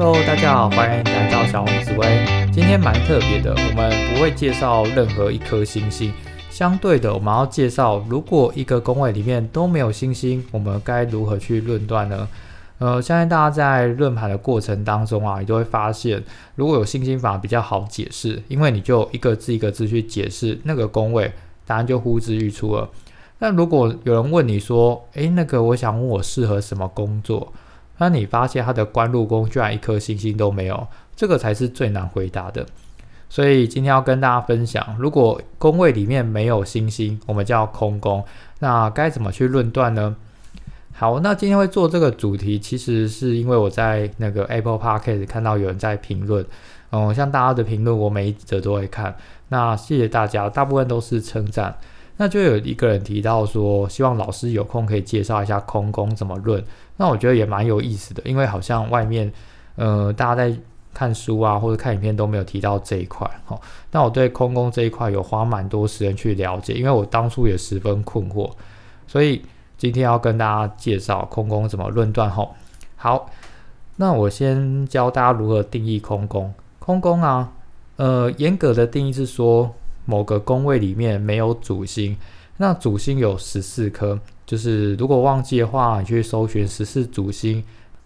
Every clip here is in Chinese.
Hello，大家好，欢迎来到小红紫薇。今天蛮特别的，我们不会介绍任何一颗星星。相对的，我们要介绍，如果一个宫位里面都没有星星，我们该如何去论断呢？呃，相信大家在论盘的过程当中啊，你都会发现，如果有星星法比较好解释，因为你就一个字一个字去解释那个宫位，答案就呼之欲出了。那如果有人问你说，诶，那个我想问我适合什么工作？那你发现他的官禄宫居然一颗星星都没有，这个才是最难回答的。所以今天要跟大家分享，如果宫位里面没有星星，我们叫空宫，那该怎么去论断呢？好，那今天会做这个主题，其实是因为我在那个 Apple Podcast 看到有人在评论，嗯，像大家的评论，我每一则都会看。那谢谢大家，大部分都是称赞。那就有一个人提到说，希望老师有空可以介绍一下空宫怎么论。那我觉得也蛮有意思的，因为好像外面，呃，大家在看书啊或者看影片都没有提到这一块。哈，那我对空宫这一块有花蛮多时间去了解，因为我当初也十分困惑，所以今天要跟大家介绍空宫怎么论断。吼，好，那我先教大家如何定义空宫。空宫啊，呃，严格的定义是说。某个宫位里面没有主星，那主星有十四颗，就是如果忘记的话，你去搜寻十四主星，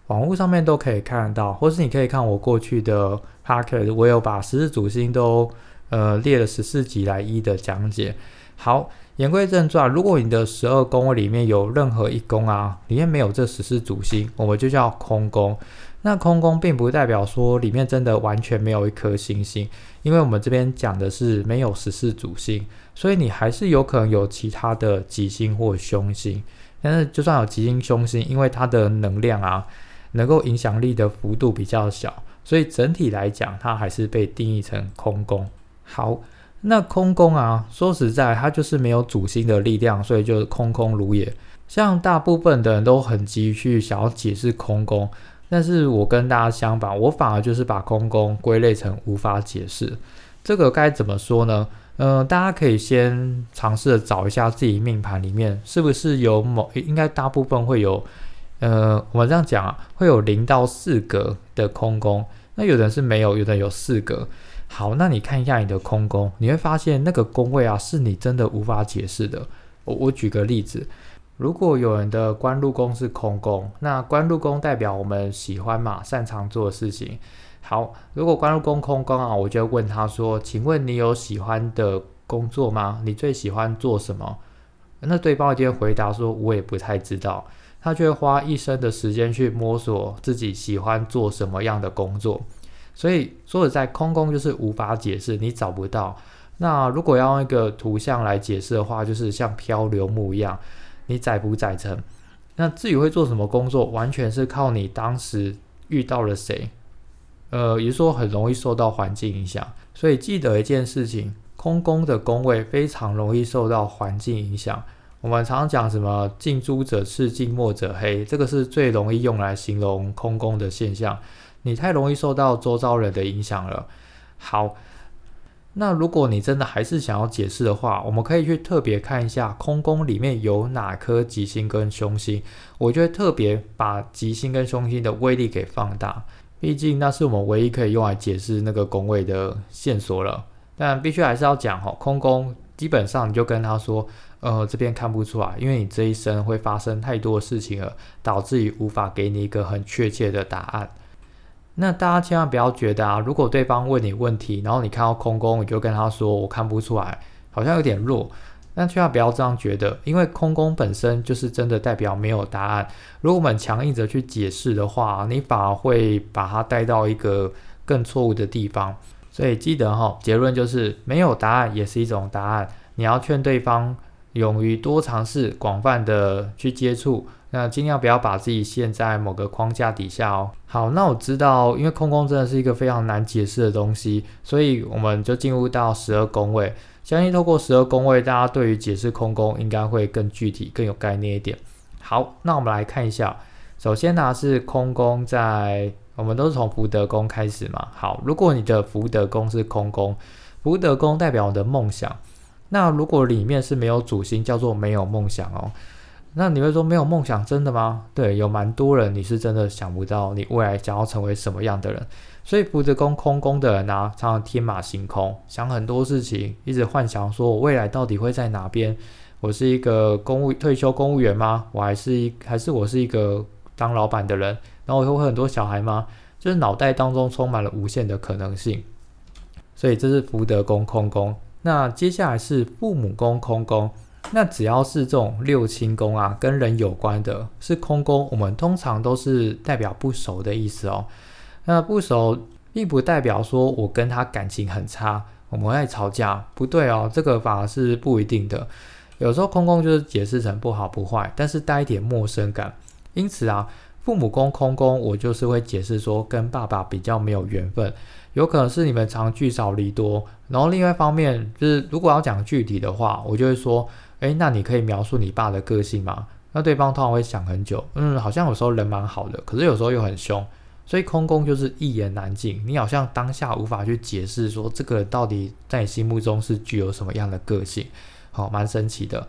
网络上面都可以看得到，或是你可以看我过去的 p a c k e t 我有把十四主星都呃列了十四集来一的讲解。好，言归正传，如果你的十二宫位里面有任何一宫啊，里面没有这十四主星，我们就叫空宫。那空宫并不代表说里面真的完全没有一颗星星，因为我们这边讲的是没有十四主星，所以你还是有可能有其他的吉星或凶星。但是就算有吉星凶星，因为它的能量啊，能够影响力的幅度比较小，所以整体来讲，它还是被定义成空宫。好，那空宫啊，说实在，它就是没有主星的力量，所以就是空空如也。像大部分的人都很急于去想要解释空宫。但是我跟大家相反，我反而就是把空宫归类成无法解释。这个该怎么说呢？嗯，大家可以先尝试着找一下自己命盘里面是不是有某，应该大部分会有。呃，我们这样讲啊，会有零到四格的空宫。那有的人是没有，有的有四格。好，那你看一下你的空宫，你会发现那个宫位啊，是你真的无法解释的。我我举个例子。如果有人的官禄宫是空宫，那官禄宫代表我们喜欢嘛，擅长做的事情。好，如果官禄宫空宫啊，我就问他说：“请问你有喜欢的工作吗？你最喜欢做什么？”那对方就会回答说：“我也不太知道。”他就会花一生的时间去摸索自己喜欢做什么样的工作。所以说实在，空宫就是无法解释，你找不到。那如果要用一个图像来解释的话，就是像漂流木一样。你载不载成？那至于会做什么工作，完全是靠你当时遇到了谁。呃，也就是说很容易受到环境影响。所以记得一件事情，空宫的宫位非常容易受到环境影响。我们常常讲什么“近朱者赤，近墨者黑”，这个是最容易用来形容空宫的现象。你太容易受到周遭人的影响了。好。那如果你真的还是想要解释的话，我们可以去特别看一下空宫里面有哪颗吉星跟凶星，我就会特别把吉星跟凶星的威力给放大，毕竟那是我们唯一可以用来解释那个宫位的线索了。但必须还是要讲哈，空宫基本上你就跟他说，呃，这边看不出来，因为你这一生会发生太多事情了，导致于无法给你一个很确切的答案。那大家千万不要觉得啊，如果对方问你问题，然后你看到空宫，你就跟他说我看不出来，好像有点弱。那千万不要这样觉得，因为空宫本身就是真的代表没有答案。如果我们强硬着去解释的话，你反而会把它带到一个更错误的地方。所以记得哈，结论就是没有答案也是一种答案。你要劝对方勇于多尝试，广泛的去接触。那尽量不要把自己陷在某个框架底下哦。好，那我知道，因为空宫真的是一个非常难解释的东西，所以我们就进入到十二宫位。相信透过十二宫位，大家对于解释空宫应该会更具体、更有概念一点。好，那我们来看一下，首先呢是空宫在，我们都是从福德宫开始嘛。好，如果你的福德宫是空宫，福德宫代表我的梦想。那如果里面是没有主星，叫做没有梦想哦。那你会说没有梦想真的吗？对，有蛮多人你是真的想不到你未来想要成为什么样的人。所以福德宫空宫的人啊，常常天马行空，想很多事情，一直幻想说我未来到底会在哪边？我是一个公务退休公务员吗？我还是一还是我是一个当老板的人？然后我会很多小孩吗？就是脑袋当中充满了无限的可能性。所以这是福德宫空宫。那接下来是父母宫空宫。那只要是这种六亲宫啊，跟人有关的，是空宫，我们通常都是代表不熟的意思哦。那不熟，并不代表说我跟他感情很差，我们爱吵架，不对哦，这个反而是不一定的。有时候空宫就是解释成不好不坏，但是带一点陌生感。因此啊，父母宫空宫，我就是会解释说跟爸爸比较没有缘分，有可能是你们常聚少离多。然后另外一方面，就是如果要讲具体的话，我就会说。哎，那你可以描述你爸的个性吗？那对方通常会想很久，嗯，好像有时候人蛮好的，可是有时候又很凶，所以空宫就是一言难尽。你好像当下无法去解释说这个到底在你心目中是具有什么样的个性，好，蛮神奇的。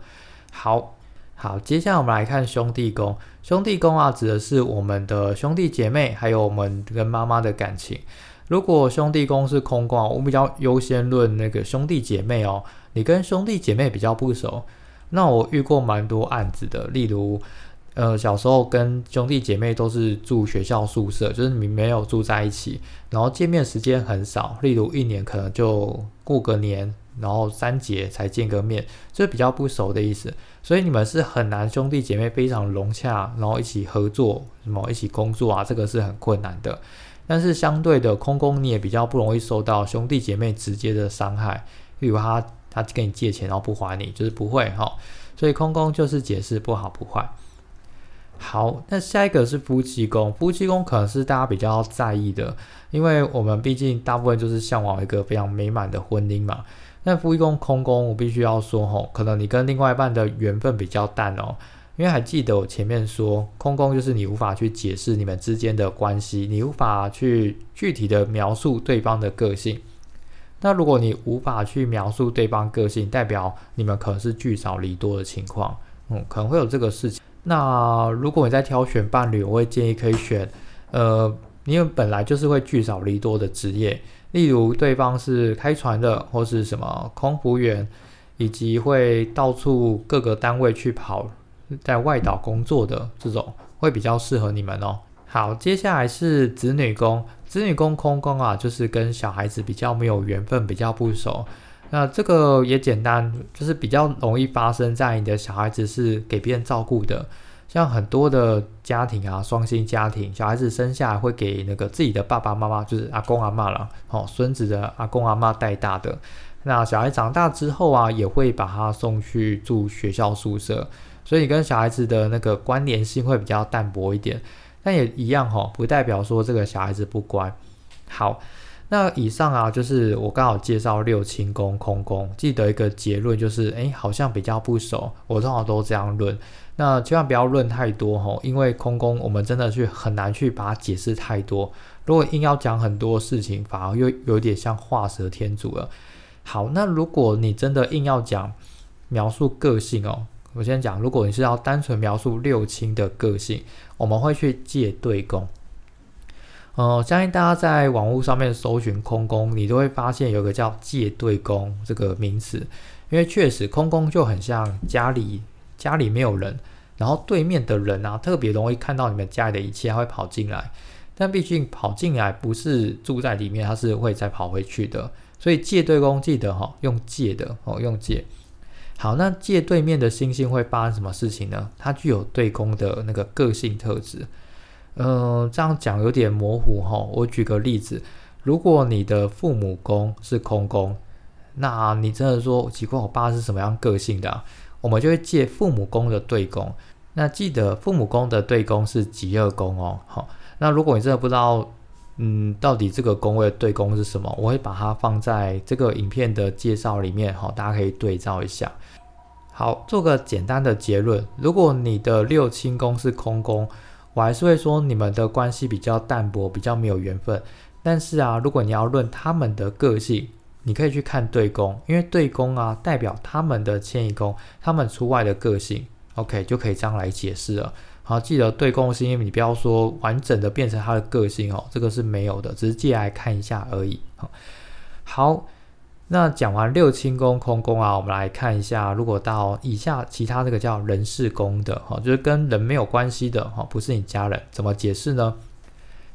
好好，接下来我们来看兄弟宫。兄弟宫啊，指的是我们的兄弟姐妹，还有我们跟妈妈的感情。如果兄弟宫是空宫，我比较优先论那个兄弟姐妹哦。你跟兄弟姐妹比较不熟。那我遇过蛮多案子的，例如，呃，小时候跟兄弟姐妹都是住学校宿舍，就是你没有住在一起，然后见面时间很少，例如一年可能就过个年，然后三节才见个面，就比较不熟的意思。所以你们是很难兄弟姐妹非常融洽，然后一起合作，什么一起工作啊，这个是很困难的。但是相对的，空空你也比较不容易受到兄弟姐妹直接的伤害，例如他。他跟你借钱，然后不还你，就是不会哈。所以空宫就是解释不好不坏。好，那下一个是夫妻宫，夫妻宫可能是大家比较在意的，因为我们毕竟大部分就是向往一个非常美满的婚姻嘛。那夫妻宫空宫，我必须要说吼，可能你跟另外一半的缘分比较淡哦。因为还记得我前面说，空宫就是你无法去解释你们之间的关系，你无法去具体的描述对方的个性。那如果你无法去描述对方个性，代表你们可能是聚少离多的情况，嗯，可能会有这个事情。那如果你在挑选伴侣，我会建议可以选，呃，因为本来就是会聚少离多的职业，例如对方是开船的，或是什么空服员，以及会到处各个单位去跑，在外岛工作的这种，会比较适合你们哦。好，接下来是子女宫。子女宫空宫啊，就是跟小孩子比较没有缘分，比较不熟。那这个也简单，就是比较容易发生在你的小孩子是给别人照顾的。像很多的家庭啊，双薪家庭，小孩子生下来会给那个自己的爸爸妈妈，就是阿公阿妈了，哦，孙子的阿公阿妈带大的。那小孩长大之后啊，也会把他送去住学校宿舍，所以跟小孩子的那个关联性会比较淡薄一点。但也一样哈，不代表说这个小孩子不乖。好，那以上啊，就是我刚好介绍六亲宫空宫，记得一个结论就是，哎，好像比较不熟。我通常都这样论，那千万不要论太多哈，因为空宫我们真的去很难去把它解释太多。如果硬要讲很多事情，反而又有点像画蛇添足了。好，那如果你真的硬要讲描述个性哦。我先讲，如果你是要单纯描述六亲的个性，我们会去借对宫。呃，相信大家在网络上面搜寻空宫，你都会发现有个叫借对宫这个名词，因为确实空宫就很像家里家里没有人，然后对面的人啊特别容易看到你们家里的一切，他会跑进来。但毕竟跑进来不是住在里面，他是会再跑回去的。所以借对宫记得哈，用借的哦，用借。好，那借对面的星星会发生什么事情呢？它具有对宫的那个个性特质。嗯，这样讲有点模糊哈。我举个例子，如果你的父母宫是空宫，那你真的说奇怪，我爸是什么样个性的？我们就会借父母宫的对宫。那记得父母宫的对宫是极恶宫哦。好，那如果你真的不知道，嗯，到底这个宫位的对宫是什么？我会把它放在这个影片的介绍里面，哈，大家可以对照一下。好，做个简单的结论：如果你的六亲宫是空宫，我还是会说你们的关系比较淡薄，比较没有缘分。但是啊，如果你要论他们的个性，你可以去看对宫，因为对宫啊代表他们的迁移宫，他们出外的个性 OK 就可以这样来解释了。好，记得对宫是因为，你不要说完整的变成他的个性哦，这个是没有的，只是借来看一下而已。好，那讲完六亲宫、空宫啊，我们来看一下，如果到以下其他这个叫人事宫的，哈，就是跟人没有关系的，哈，不是你家人，怎么解释呢？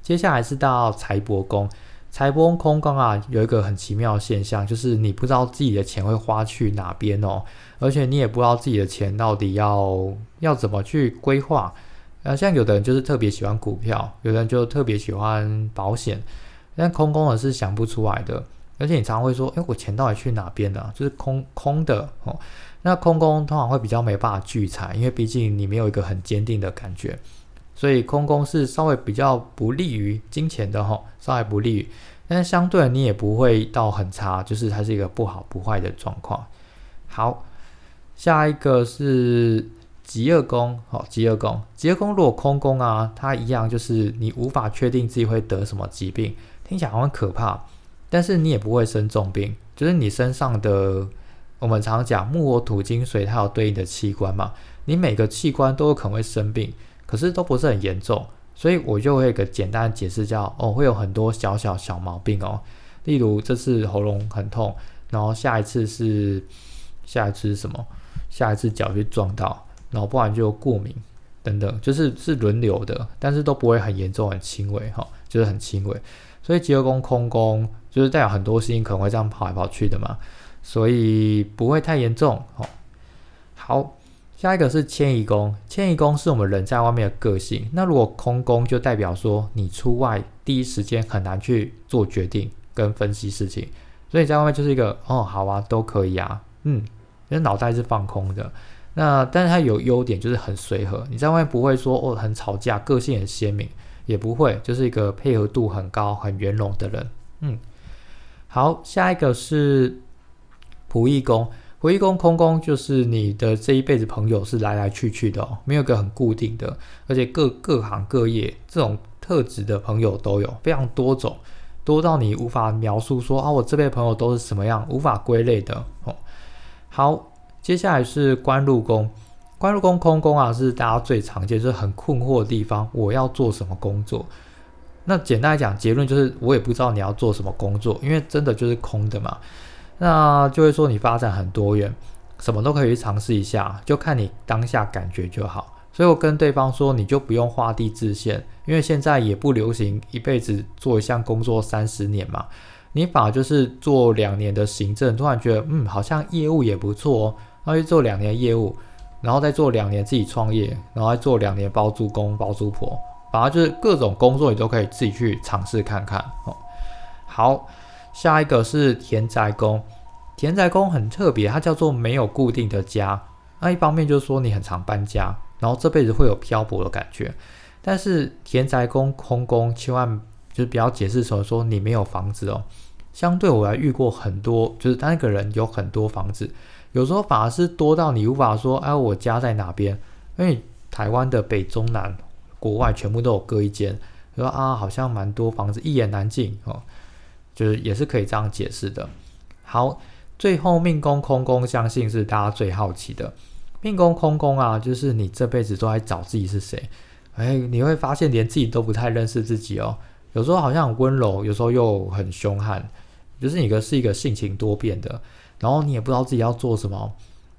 接下来是到财帛宫，财帛宫空宫啊，有一个很奇妙的现象，就是你不知道自己的钱会花去哪边哦。而且你也不知道自己的钱到底要要怎么去规划，啊，像有的人就是特别喜欢股票，有的人就特别喜欢保险，但空宫的是想不出来的。而且你常常会说，哎，我钱到底去哪边了？就是空空的哦。那空空通常会比较没办法聚财，因为毕竟你没有一个很坚定的感觉，所以空空是稍微比较不利于金钱的哈，稍微不利于，但是相对你也不会到很差，就是它是一个不好不坏的状况。好。下一个是极恶宫，好，极恶宫，极恶宫如果空宫啊，它一样就是你无法确定自己会得什么疾病，听起来好像可怕，但是你也不会生重病，就是你身上的，我们常讲木火土金水，它有对应的器官嘛，你每个器官都有可能会生病，可是都不是很严重，所以我就会一个简单的解释叫，哦，会有很多小小小毛病哦，例如这次喉咙很痛，然后下一次是下一次是什么？下一次脚去撞到，然后不然就过敏等等，就是是轮流的，但是都不会很严重、很轻微哈，就是很轻微。所以极恶宫空宫就是代表很多事情可能会这样跑来跑去的嘛，所以不会太严重哦。好，下一个是迁移宫，迁移宫是我们人在外面的个性。那如果空宫就代表说你出外第一时间很难去做决定跟分析事情，所以在外面就是一个哦，好啊，都可以啊，嗯。因为脑袋是放空的，那但是它有优点，就是很随和。你在外面不会说哦很吵架，个性很鲜明，也不会，就是一个配合度很高、很圆融的人。嗯，好，下一个是仆役宫，仆役宫空宫就是你的这一辈子朋友是来来去去的哦，没有个很固定的，而且各各行各业这种特质的朋友都有，非常多种，多到你无法描述说啊我这辈朋友都是什么样，无法归类的哦。好，接下来是官禄宫，官禄宫空宫啊，是大家最常见，就是很困惑的地方。我要做什么工作？那简单来讲，结论就是我也不知道你要做什么工作，因为真的就是空的嘛。那就会说你发展很多元，什么都可以去尝试一下，就看你当下感觉就好。所以我跟对方说，你就不用画地自限，因为现在也不流行一辈子做一项工作三十年嘛。你反而就是做两年的行政，突然觉得嗯，好像业务也不错哦，然后去做两年业务，然后再做两年自己创业，然后再做两年包租公包租婆，反而就是各种工作你都可以自己去尝试看看哦。好，下一个是田宅宫，田宅宫很特别，它叫做没有固定的家。那一方面就是说你很常搬家，然后这辈子会有漂泊的感觉，但是田宅宫空宫千万。就是比较解释时候说你没有房子哦，相对我来遇过很多，就是他那个人有很多房子，有时候反而是多到你无法说，哎，我家在哪边？因为台湾的北中南国外全部都有各一间，说啊，好像蛮多房子，一言难尽哦，就是也是可以这样解释的。好，最后命宫空宫，相信是大家最好奇的，命宫空宫啊，就是你这辈子都在找自己是谁，哎，你会发现连自己都不太认识自己哦。有时候好像很温柔，有时候又很凶悍，就是你个是一个性情多变的，然后你也不知道自己要做什么，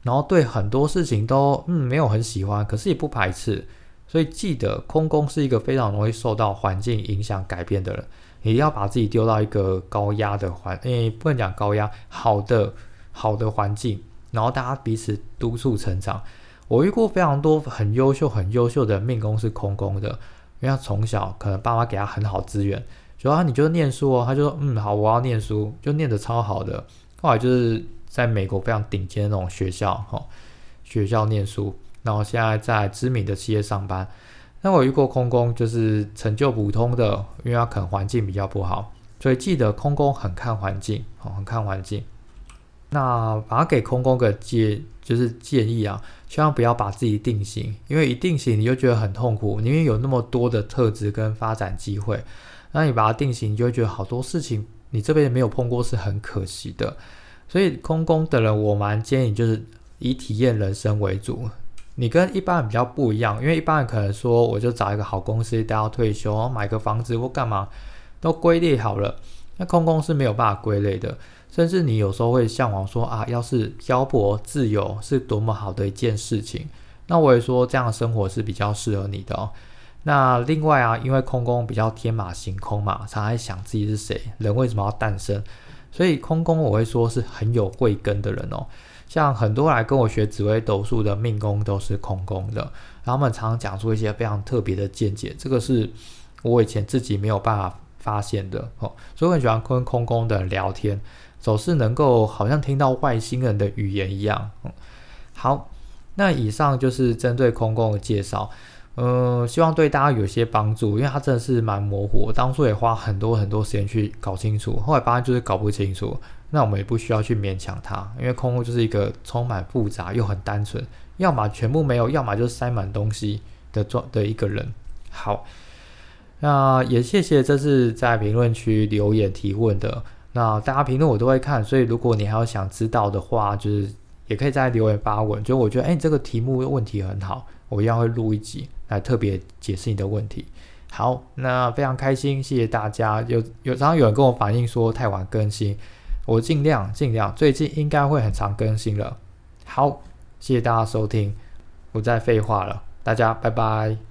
然后对很多事情都嗯没有很喜欢，可是也不排斥，所以记得空宫是一个非常容易受到环境影响改变的人，一定要把自己丢到一个高压的环，诶不能讲高压，好的好的环境，然后大家彼此督促成长。我遇过非常多很优秀很优秀的命宫是空宫的。因为他从小可能爸妈给他很好资源，主要你就念书哦，他就说嗯好，我要念书，就念得超好的。后来就是在美国非常顶尖的那种学校哈，学校念书，然后现在在知名的企业上班。那我遇过空工，就是成就普通的，因为他可能环境比较不好，所以记得空工很看环境，哦，很看环境。那把它给空工个建，就是建议啊，千万不要把自己定型，因为一定型你就觉得很痛苦，因为有那么多的特质跟发展机会，那你把它定型，你就会觉得好多事情你这辈子没有碰过是很可惜的。所以空工的人，我蛮建议就是以体验人生为主，你跟一般人比较不一样，因为一般人可能说我就找一个好公司，待到退休，买个房子或干嘛都归类好了。那空空是没有办法归类的，甚至你有时候会向往说啊，要是漂泊自由是多么好的一件事情。那我也说这样的生活是比较适合你的哦。那另外啊，因为空空比较天马行空嘛，常常想自己是谁，人为什么要诞生，所以空空我会说是很有慧根的人哦。像很多来跟我学紫微斗数的命宫都是空宫的，然后他们常常讲出一些非常特别的见解，这个是我以前自己没有办法发现的哦。所以我很喜欢跟空宫的人聊天，总是能够好像听到外星人的语言一样。好，那以上就是针对空宫的介绍。嗯，希望对大家有些帮助，因为它真的是蛮模糊。我当初也花很多很多时间去搞清楚，后来发现就是搞不清楚。那我们也不需要去勉强它，因为空空就是一个充满复杂又很单纯，要么全部没有，要么就是塞满东西的状的一个人。好，那也谢谢这次在评论区留言提问的，那大家评论我都会看，所以如果你还有想知道的话，就是也可以在留言发问。就我觉得，哎，你这个题目问题很好，我一样会录一集。来特别解释你的问题。好，那非常开心，谢谢大家。有有常常有人跟我反映说太晚更新，我尽量尽量，最近应该会很常更新了。好，谢谢大家收听，不再废话了，大家拜拜。